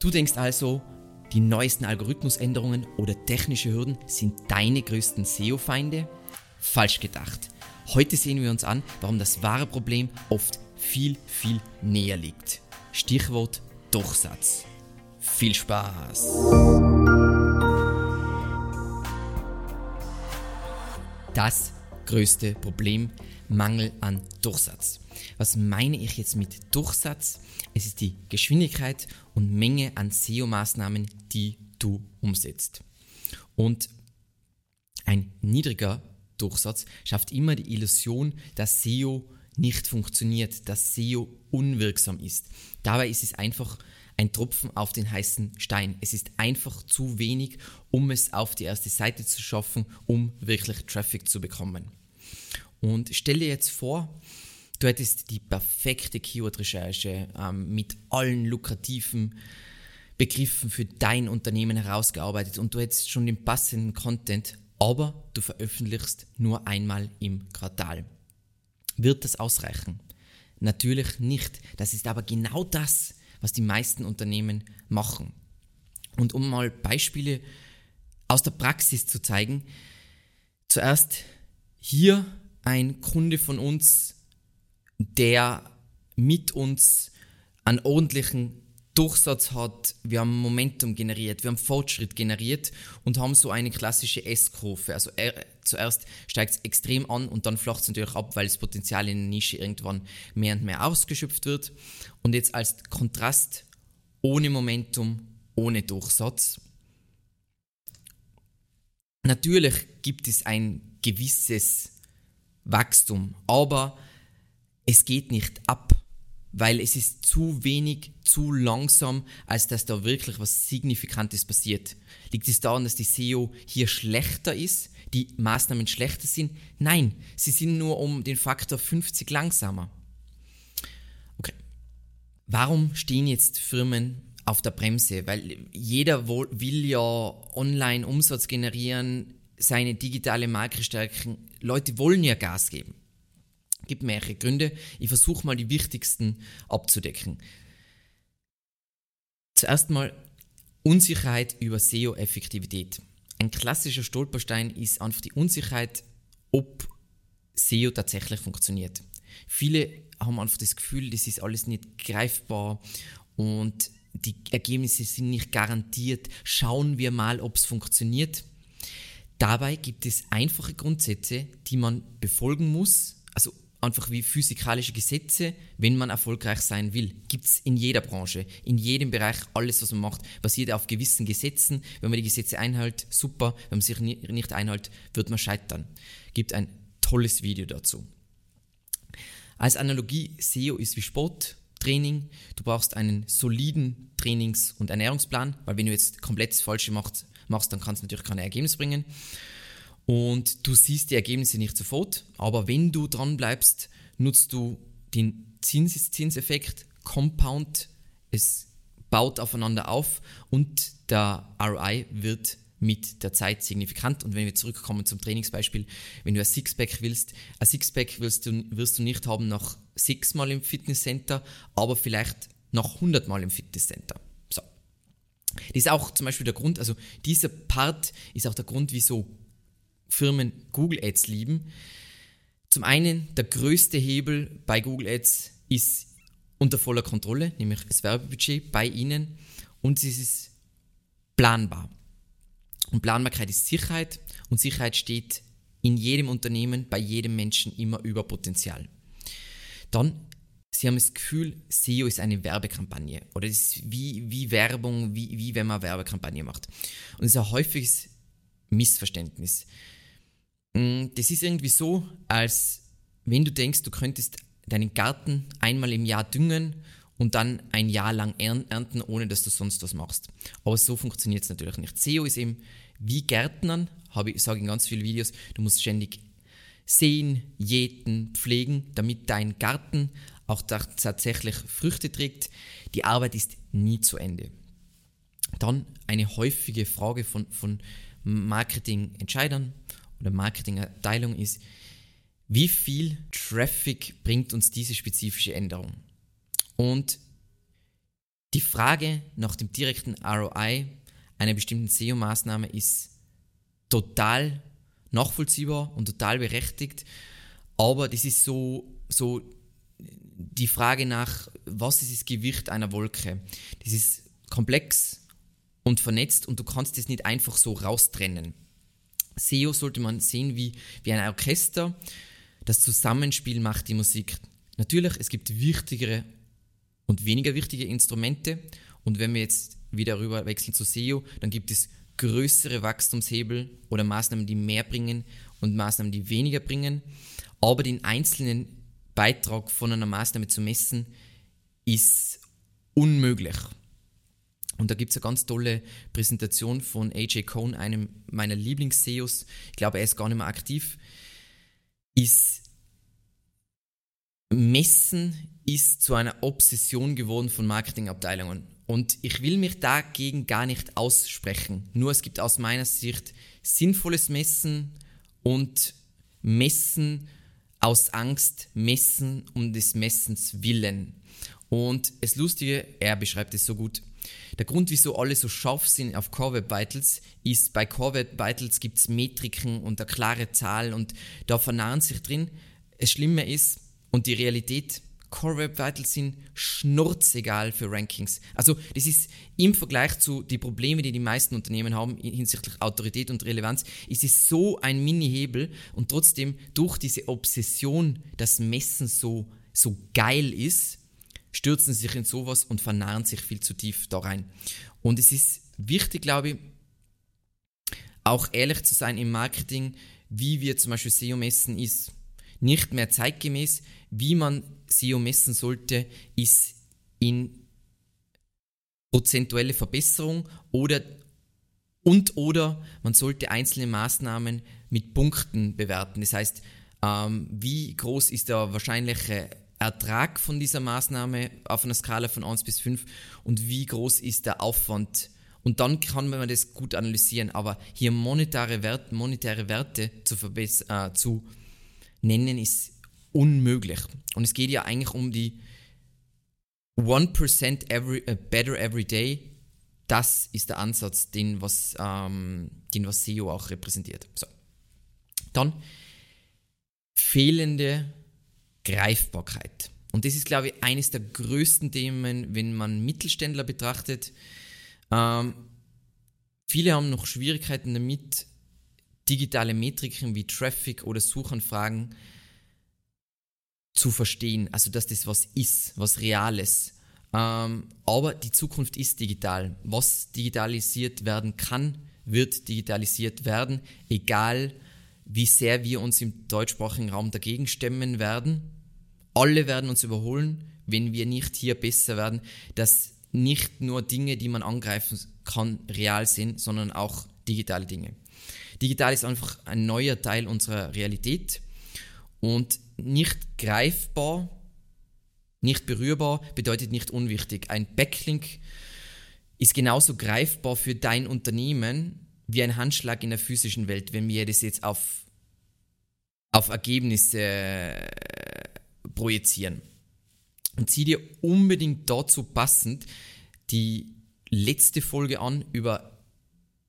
Du denkst also, die neuesten Algorithmusänderungen oder technische Hürden sind deine größten SEO-Feinde? Falsch gedacht. Heute sehen wir uns an, warum das wahre Problem oft viel, viel näher liegt. Stichwort Durchsatz. Viel Spaß! Das größte Problem, Mangel an Durchsatz. Was meine ich jetzt mit Durchsatz? Es ist die Geschwindigkeit und Menge an SEO-Maßnahmen, die du umsetzt. Und ein niedriger Durchsatz schafft immer die Illusion, dass SEO nicht funktioniert, dass SEO unwirksam ist. Dabei ist es einfach ein Tropfen auf den heißen Stein. Es ist einfach zu wenig, um es auf die erste Seite zu schaffen, um wirklich Traffic zu bekommen. Und stell dir jetzt vor, du hättest die perfekte Keyword-Recherche ähm, mit allen lukrativen Begriffen für dein Unternehmen herausgearbeitet und du hättest schon den passenden Content, aber du veröffentlichst nur einmal im Quartal. Wird das ausreichen? Natürlich nicht. Das ist aber genau das, was die meisten Unternehmen machen. Und um mal Beispiele aus der Praxis zu zeigen, zuerst hier ein Kunde von uns, der mit uns einen ordentlichen Durchsatz hat, wir haben Momentum generiert, wir haben Fortschritt generiert und haben so eine klassische S-Kurve. Also er, zuerst steigt es extrem an und dann flacht es natürlich ab, weil das Potenzial in der Nische irgendwann mehr und mehr ausgeschöpft wird. Und jetzt als Kontrast ohne Momentum, ohne Durchsatz. Natürlich gibt es ein gewisses Wachstum. Aber es geht nicht ab, weil es ist zu wenig, zu langsam, als dass da wirklich was Signifikantes passiert. Liegt es daran, dass die SEO hier schlechter ist, die Maßnahmen schlechter sind? Nein, sie sind nur um den Faktor 50 langsamer. Okay. Warum stehen jetzt Firmen auf der Bremse? Weil jeder will ja online Umsatz generieren, seine digitale Marke stärken. Leute wollen ja Gas geben. Gibt mehrere Gründe. Ich versuche mal die wichtigsten abzudecken. Zuerst mal Unsicherheit über SEO-Effektivität. Ein klassischer Stolperstein ist einfach die Unsicherheit, ob SEO tatsächlich funktioniert. Viele haben einfach das Gefühl, das ist alles nicht greifbar und die Ergebnisse sind nicht garantiert. Schauen wir mal, ob es funktioniert. Dabei gibt es einfache Grundsätze, die man befolgen muss, also einfach wie physikalische Gesetze, wenn man erfolgreich sein will. Gibt es in jeder Branche, in jedem Bereich, alles, was man macht, basiert auf gewissen Gesetzen. Wenn man die Gesetze einhält, super. Wenn man sich nicht einhält, wird man scheitern. Gibt ein tolles Video dazu. Als Analogie, SEO ist wie Sporttraining. Du brauchst einen soliden Trainings- und Ernährungsplan, weil wenn du jetzt komplett das Falsche machst, machst, dann kannst du natürlich keine Ergebnisse bringen. Und du siehst die Ergebnisse nicht sofort, aber wenn du dran bleibst, nutzt du den Zins Zinseffekt, Compound, es baut aufeinander auf und der ROI wird mit der Zeit signifikant. Und wenn wir zurückkommen zum Trainingsbeispiel, wenn du ein Sixpack willst, ein Sixpack willst du, wirst du nicht haben nach sechsmal im Fitnesscenter, aber vielleicht nach hundertmal im Fitnesscenter. Das ist auch zum Beispiel der Grund, also dieser Part ist auch der Grund, wieso Firmen Google Ads lieben. Zum einen, der größte Hebel bei Google Ads ist unter voller Kontrolle, nämlich das Werbebudget bei Ihnen und es ist planbar. Und Planbarkeit ist Sicherheit und Sicherheit steht in jedem Unternehmen, bei jedem Menschen immer über Potenzial. Dann Sie haben das Gefühl, SEO ist eine Werbekampagne oder es ist wie, wie Werbung, wie, wie wenn man Werbekampagne macht. Und es ist ein häufiges Missverständnis. Mm, das ist irgendwie so, als wenn du denkst, du könntest deinen Garten einmal im Jahr düngen und dann ein Jahr lang ernten, ohne dass du sonst was machst. Aber so funktioniert es natürlich nicht. SEO ist eben wie Gärtnern, habe ich sage in ganz vielen Videos, du musst ständig sehen, jäten, pflegen, damit dein Garten auch tatsächlich Früchte trägt. Die Arbeit ist nie zu Ende. Dann eine häufige Frage von, von Marketingentscheidern oder Marketingabteilung ist, wie viel Traffic bringt uns diese spezifische Änderung? Und Die Frage nach dem direkten ROI einer bestimmten SEO-Maßnahme ist total nachvollziehbar und total berechtigt, aber das ist so, so die Frage nach, was ist das Gewicht einer Wolke? Das ist komplex und vernetzt und du kannst es nicht einfach so raustrennen. SEO sollte man sehen wie, wie ein Orchester. Das Zusammenspiel macht die Musik. Natürlich, es gibt wichtigere und weniger wichtige Instrumente. Und wenn wir jetzt wieder rüber wechseln zu SEO, dann gibt es größere Wachstumshebel oder Maßnahmen, die mehr bringen und Maßnahmen, die weniger bringen. Aber den einzelnen Beitrag von einer Maßnahme zu messen, ist unmöglich. Und da gibt es eine ganz tolle Präsentation von AJ Cohn, einem meiner Lieblings-SEOs. Ich glaube, er ist gar nicht mehr aktiv. Ist Messen ist zu einer Obsession geworden von Marketingabteilungen. Und ich will mich dagegen gar nicht aussprechen. Nur es gibt aus meiner Sicht sinnvolles Messen und Messen aus Angst, Messen um des Messens willen. Und das Lustige, er beschreibt es so gut. Der Grund, wieso alle so scharf sind auf Core Web Vitals, ist, bei Core Web Vitals gibt es Metriken und eine klare Zahl und da vernarren sich drin. Das Schlimme ist, und die Realität, Core Web Vitals sind schnurzegal für Rankings. Also das ist im Vergleich zu den Problemen, die die meisten Unternehmen haben hinsichtlich Autorität und Relevanz, ist es so ein Mini-Hebel und trotzdem durch diese Obsession, dass Messen so, so geil ist, stürzen sie sich in sowas und vernarren sich viel zu tief da rein. Und es ist wichtig, glaube ich, auch ehrlich zu sein im Marketing, wie wir zum Beispiel SEO messen ist nicht mehr zeitgemäß. Wie man SEO messen sollte, ist in prozentuelle Verbesserung oder und oder man sollte einzelne Maßnahmen mit Punkten bewerten. Das heißt, ähm, wie groß ist der wahrscheinliche Ertrag von dieser Maßnahme auf einer Skala von 1 bis 5 und wie groß ist der Aufwand. Und dann kann man das gut analysieren. Aber hier monetäre, Wert, monetäre Werte zu, äh, zu nennen ist unmöglich. Und es geht ja eigentlich um die 1% every, uh, better every day. Das ist der Ansatz, den was, ähm, den was SEO auch repräsentiert. So. Dann fehlende Greifbarkeit. Und das ist, glaube ich, eines der größten Themen, wenn man Mittelständler betrachtet. Ähm, viele haben noch Schwierigkeiten damit, digitale Metriken wie Traffic oder Suchanfragen zu verstehen. Also, dass das was ist, was Reales. Ähm, aber die Zukunft ist digital. Was digitalisiert werden kann, wird digitalisiert werden, egal wie sehr wir uns im deutschsprachigen Raum dagegen stemmen werden. Alle werden uns überholen, wenn wir nicht hier besser werden, dass nicht nur Dinge, die man angreifen kann, real sind, sondern auch digitale Dinge. Digital ist einfach ein neuer Teil unserer Realität und nicht greifbar, nicht berührbar bedeutet nicht unwichtig. Ein Backlink ist genauso greifbar für dein Unternehmen wie ein Handschlag in der physischen Welt, wenn wir das jetzt auf, auf Ergebnisse äh, projizieren. Und zieh dir unbedingt dazu passend die letzte Folge an über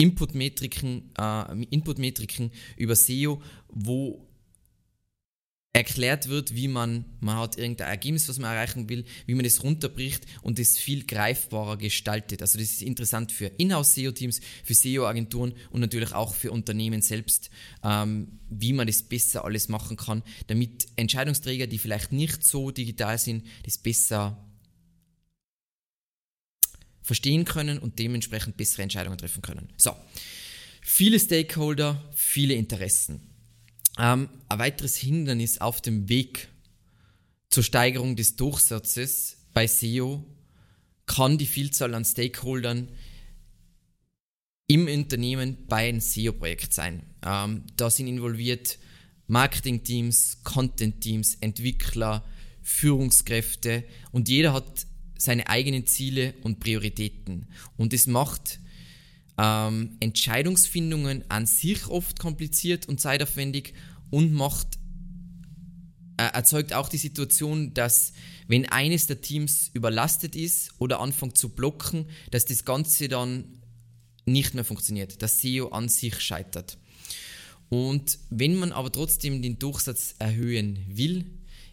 Inputmetriken, äh, Inputmetriken über SEO, wo erklärt wird, wie man, man hat irgendein Ergebnis, was man erreichen will, wie man das runterbricht und das viel greifbarer gestaltet. Also das ist interessant für Inhouse-SEO-Teams, für SEO-Agenturen und natürlich auch für Unternehmen selbst, ähm, wie man das besser alles machen kann, damit Entscheidungsträger, die vielleicht nicht so digital sind, das besser verstehen können und dementsprechend bessere Entscheidungen treffen können. So, viele Stakeholder, viele Interessen. Ähm, ein weiteres Hindernis auf dem Weg zur Steigerung des Durchsatzes bei SEO kann die Vielzahl an Stakeholdern im Unternehmen bei einem SEO-Projekt sein. Ähm, da sind involviert Marketing-Teams, Content-Teams, Entwickler, Führungskräfte und jeder hat seine eigenen Ziele und Prioritäten. Und es macht ähm, Entscheidungsfindungen an sich oft kompliziert und zeitaufwendig und macht äh, erzeugt auch die Situation, dass wenn eines der Teams überlastet ist oder anfängt zu blocken, dass das Ganze dann nicht mehr funktioniert, dass SEO an sich scheitert. Und wenn man aber trotzdem den Durchsatz erhöhen will,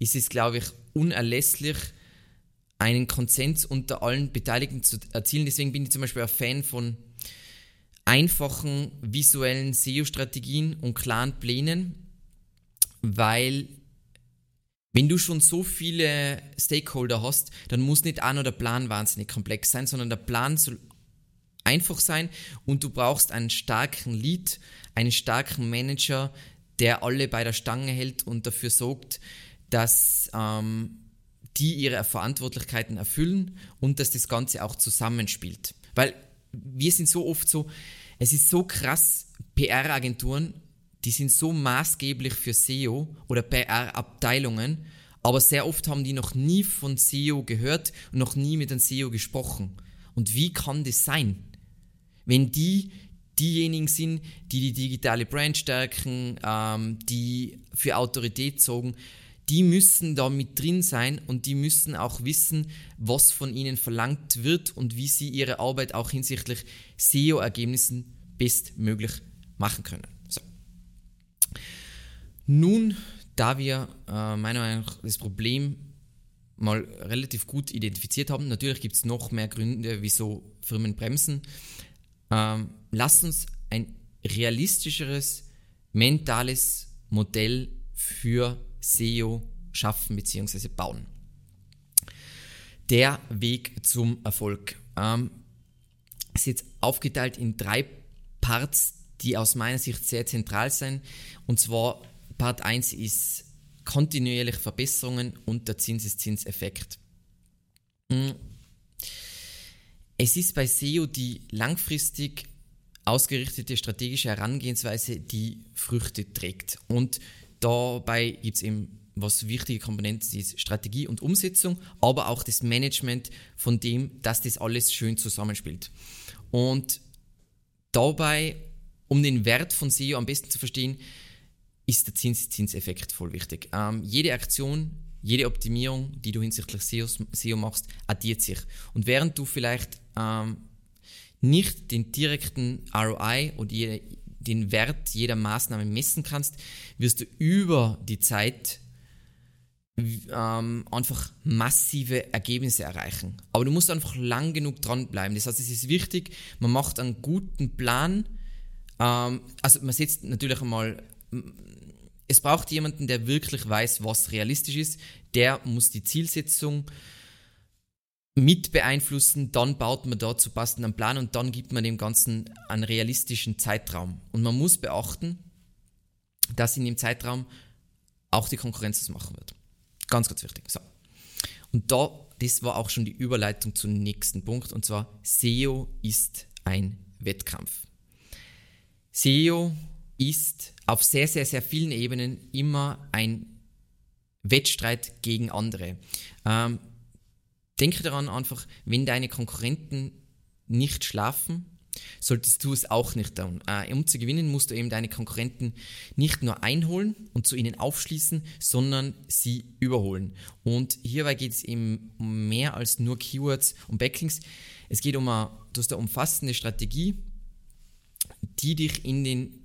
ist es, glaube ich, unerlässlich, einen Konsens unter allen Beteiligten zu erzielen. Deswegen bin ich zum Beispiel ein Fan von einfachen visuellen SEO-Strategien und klaren Plänen, weil wenn du schon so viele Stakeholder hast, dann muss nicht auch nur der Plan wahnsinnig komplex sein, sondern der Plan soll einfach sein und du brauchst einen starken Lead, einen starken Manager, der alle bei der Stange hält und dafür sorgt, dass ähm, die ihre Verantwortlichkeiten erfüllen und dass das Ganze auch zusammenspielt. Weil wir sind so oft so, es ist so krass, PR-Agenturen, die sind so maßgeblich für SEO oder PR-Abteilungen, aber sehr oft haben die noch nie von SEO gehört und noch nie mit einem SEO gesprochen. Und wie kann das sein? Wenn die diejenigen sind, die die digitale Brand stärken, ähm, die für Autorität sorgen, die müssen da mit drin sein und die müssen auch wissen, was von ihnen verlangt wird und wie sie ihre Arbeit auch hinsichtlich SEO-Ergebnissen bestmöglich machen können. So. Nun, da wir äh, meiner Meinung nach das Problem mal relativ gut identifiziert haben, natürlich gibt es noch mehr Gründe, wieso Firmen bremsen, ähm, lasst uns ein realistischeres mentales Modell für SEO schaffen bzw. bauen. Der Weg zum Erfolg ähm, ist jetzt aufgeteilt in drei Parts, die aus meiner Sicht sehr zentral sind. Und zwar Part 1 ist kontinuierliche Verbesserungen und der Zinseszinseffekt. Hm. Es ist bei SEO die langfristig ausgerichtete strategische Herangehensweise, die Früchte trägt. Und Dabei gibt es eben, was wichtige Komponenten ist, Strategie und Umsetzung, aber auch das Management von dem, dass das alles schön zusammenspielt. Und dabei, um den Wert von SEO am besten zu verstehen, ist der Zinseszinseffekt voll wichtig. Ähm, jede Aktion, jede Optimierung, die du hinsichtlich SEO, SEO machst, addiert sich. Und während du vielleicht ähm, nicht den direkten ROI oder den Wert jeder Maßnahme messen kannst, wirst du über die Zeit ähm, einfach massive Ergebnisse erreichen. Aber du musst einfach lang genug dranbleiben. Das heißt, es ist wichtig, man macht einen guten Plan. Ähm, also man setzt natürlich einmal, es braucht jemanden, der wirklich weiß, was realistisch ist. Der muss die Zielsetzung mit beeinflussen, dann baut man dazu passenden Plan und dann gibt man dem Ganzen einen realistischen Zeitraum. Und man muss beachten, dass in dem Zeitraum auch die Konkurrenz das machen wird. Ganz, ganz wichtig. So. Und da, das war auch schon die Überleitung zum nächsten Punkt, und zwar SEO ist ein Wettkampf. SEO ist auf sehr, sehr, sehr vielen Ebenen immer ein Wettstreit gegen andere. Ähm, Denke daran einfach, wenn deine Konkurrenten nicht schlafen, solltest du es auch nicht tun. Äh, um zu gewinnen, musst du eben deine Konkurrenten nicht nur einholen und zu ihnen aufschließen, sondern sie überholen. Und hierbei geht es eben um mehr als nur Keywords und Backlinks. Es geht um eine, du hast eine umfassende Strategie, die dich in den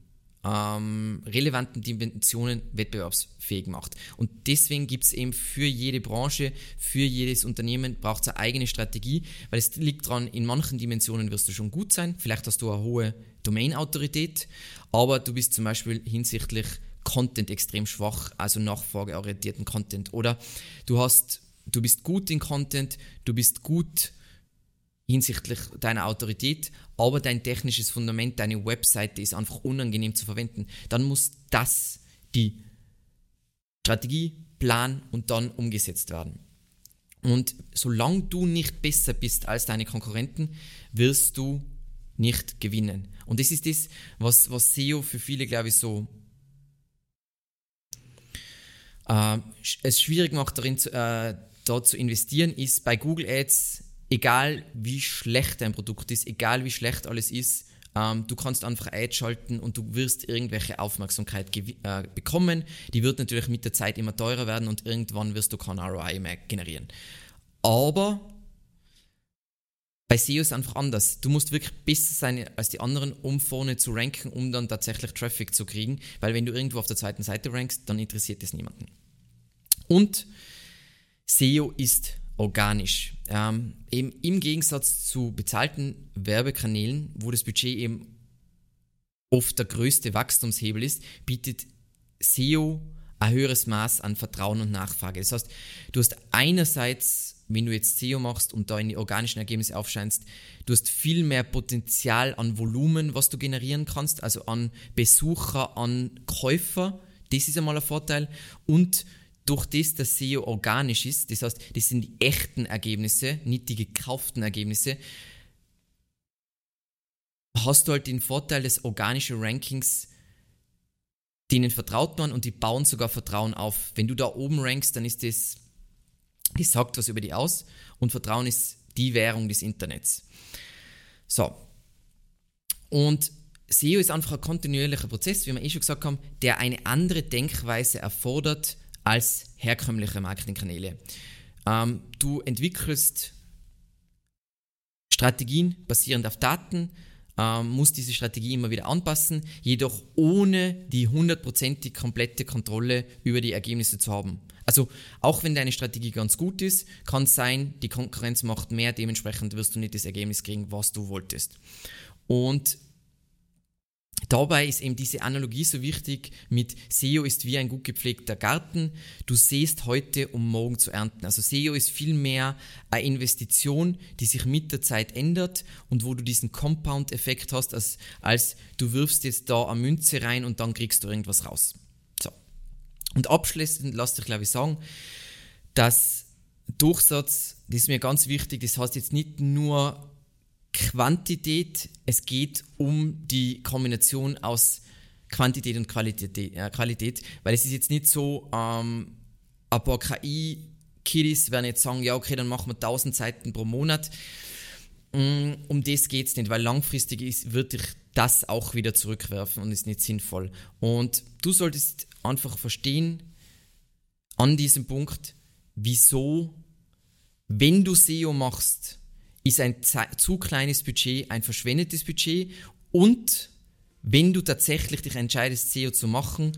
ähm, relevanten Dimensionen wettbewerbsfähig macht. Und deswegen gibt es eben für jede Branche, für jedes Unternehmen braucht es eine eigene Strategie, weil es liegt daran, in manchen Dimensionen wirst du schon gut sein, vielleicht hast du eine hohe Domain-Autorität, aber du bist zum Beispiel hinsichtlich Content extrem schwach, also nachfrageorientierten Content. Oder du hast, du bist gut in Content, du bist gut hinsichtlich deiner Autorität, aber dein technisches Fundament, deine Webseite ist einfach unangenehm zu verwenden, dann muss das die Strategie, Plan und dann umgesetzt werden. Und solange du nicht besser bist als deine Konkurrenten, wirst du nicht gewinnen. Und das ist das, was, was SEO für viele, glaube ich, so äh, es schwierig macht, darin zu, äh, da zu investieren, ist bei Google Ads egal wie schlecht dein Produkt ist, egal wie schlecht alles ist, Ähm, du kannst einfach Ads schalten und du wirst irgendwelche Aufmerksamkeit äh, bekommen. Die wird natürlich mit der Zeit immer teurer werden und irgendwann wirst du kein ROI mehr generieren. Aber bei SEO ist es einfach anders. Du musst wirklich besser sein als die anderen, um vorne zu ranken, um dann tatsächlich Traffic zu kriegen. Weil wenn du irgendwo auf der zweiten Seite rankst, dann interessiert es niemanden. Und SEO ist organisch. Ähm, eben im Gegensatz zu bezahlten Werbekanälen, wo das Budget eben oft der größte Wachstumshebel ist, bietet SEO ein höheres Maß an Vertrauen und Nachfrage. Das heißt, du hast einerseits, wenn du jetzt SEO machst und da in die organischen Ergebnisse aufscheinst, du hast viel mehr Potenzial an Volumen, was du generieren kannst, also an Besucher, an Käufer. Das ist einmal ein Vorteil. Und durch das, dass SEO organisch ist, das heißt, das sind die echten Ergebnisse, nicht die gekauften Ergebnisse, hast du halt den Vorteil des organischen Rankings, denen vertraut man und die bauen sogar Vertrauen auf. Wenn du da oben rankst, dann ist das, das sagt was über die aus und Vertrauen ist die Währung des Internets. So. Und SEO ist einfach ein kontinuierlicher Prozess, wie wir eh schon gesagt haben, der eine andere Denkweise erfordert als herkömmliche Marketingkanäle. Ähm, du entwickelst Strategien basierend auf Daten, ähm, musst diese Strategie immer wieder anpassen, jedoch ohne die hundertprozentig komplette Kontrolle über die Ergebnisse zu haben. Also auch wenn deine Strategie ganz gut ist, kann es sein, die Konkurrenz macht mehr, dementsprechend wirst du nicht das Ergebnis kriegen, was du wolltest. Und Dabei ist eben diese Analogie so wichtig mit SEO ist wie ein gut gepflegter Garten. Du siehst heute, um morgen zu ernten. Also SEO ist vielmehr eine Investition, die sich mit der Zeit ändert und wo du diesen Compound-Effekt hast, als, als du wirfst jetzt da eine Münze rein und dann kriegst du irgendwas raus. So. Und abschließend lass dich, glaube ich, sagen, dass Durchsatz, das ist mir ganz wichtig, das heißt jetzt nicht nur Quantität, es geht um die Kombination aus Quantität und Qualität, äh, Qualität weil es ist jetzt nicht so, ähm, ein paar KI-Kiddies werden jetzt sagen, ja okay, dann machen wir 1000 Seiten pro Monat. Mm, um das geht es nicht, weil langfristig ist, wird dich das auch wieder zurückwerfen und ist nicht sinnvoll. Und du solltest einfach verstehen, an diesem Punkt, wieso, wenn du SEO machst, ist ein zu kleines Budget ein verschwendetes Budget und wenn du tatsächlich dich entscheidest, SEO zu machen,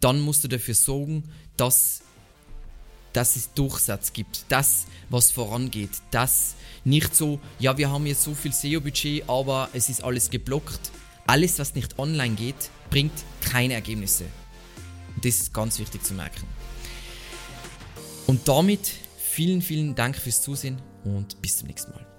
dann musst du dafür sorgen, dass, dass es Durchsatz gibt, das, was vorangeht, das nicht so, ja, wir haben jetzt so viel SEO-Budget, aber es ist alles geblockt. Alles, was nicht online geht, bringt keine Ergebnisse. Und das ist ganz wichtig zu merken. Und damit vielen, vielen Dank fürs Zusehen und bis zum nächsten Mal.